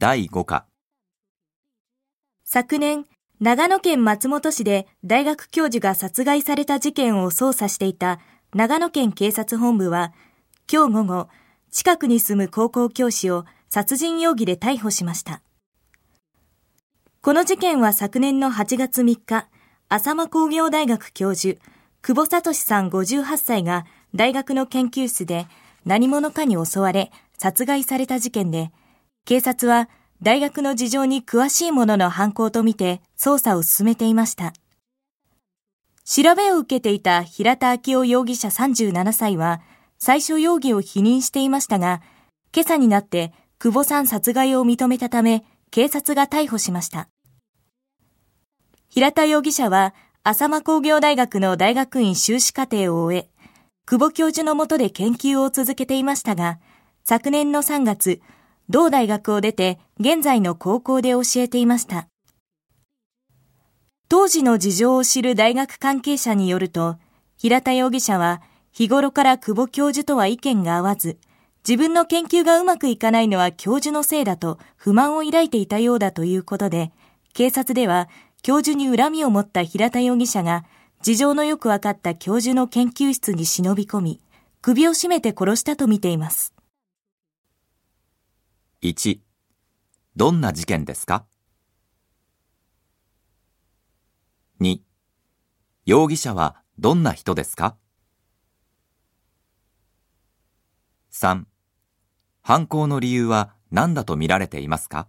第5課昨年、長野県松本市で大学教授が殺害された事件を捜査していた長野県警察本部は、今日午後、近くに住む高校教師を殺人容疑で逮捕しました。この事件は昨年の8月3日、浅間工業大学教授、久保聡さん58歳が大学の研究室で何者かに襲われ殺害された事件で、警察は大学の事情に詳しい者のの犯行とみて捜査を進めていました。調べを受けていた平田昭夫容疑者37歳は、最初容疑を否認していましたが、今朝になって久保さん殺害を認めたため、警察が逮捕しました。平田容疑者は、浅間工業大学の大学院修士課程を終え、久保教授の下で研究を続けていましたが、昨年の3月、同大学を出て現在の高校で教えていました。当時の事情を知る大学関係者によると、平田容疑者は日頃から久保教授とは意見が合わず、自分の研究がうまくいかないのは教授のせいだと不満を抱いていたようだということで、警察では教授に恨みを持った平田容疑者が事情のよくわかった教授の研究室に忍び込み、首を絞めて殺したとみています。1どんな事件ですか ?2 容疑者はどんな人ですか ?3 犯行の理由は何だと見られていますか？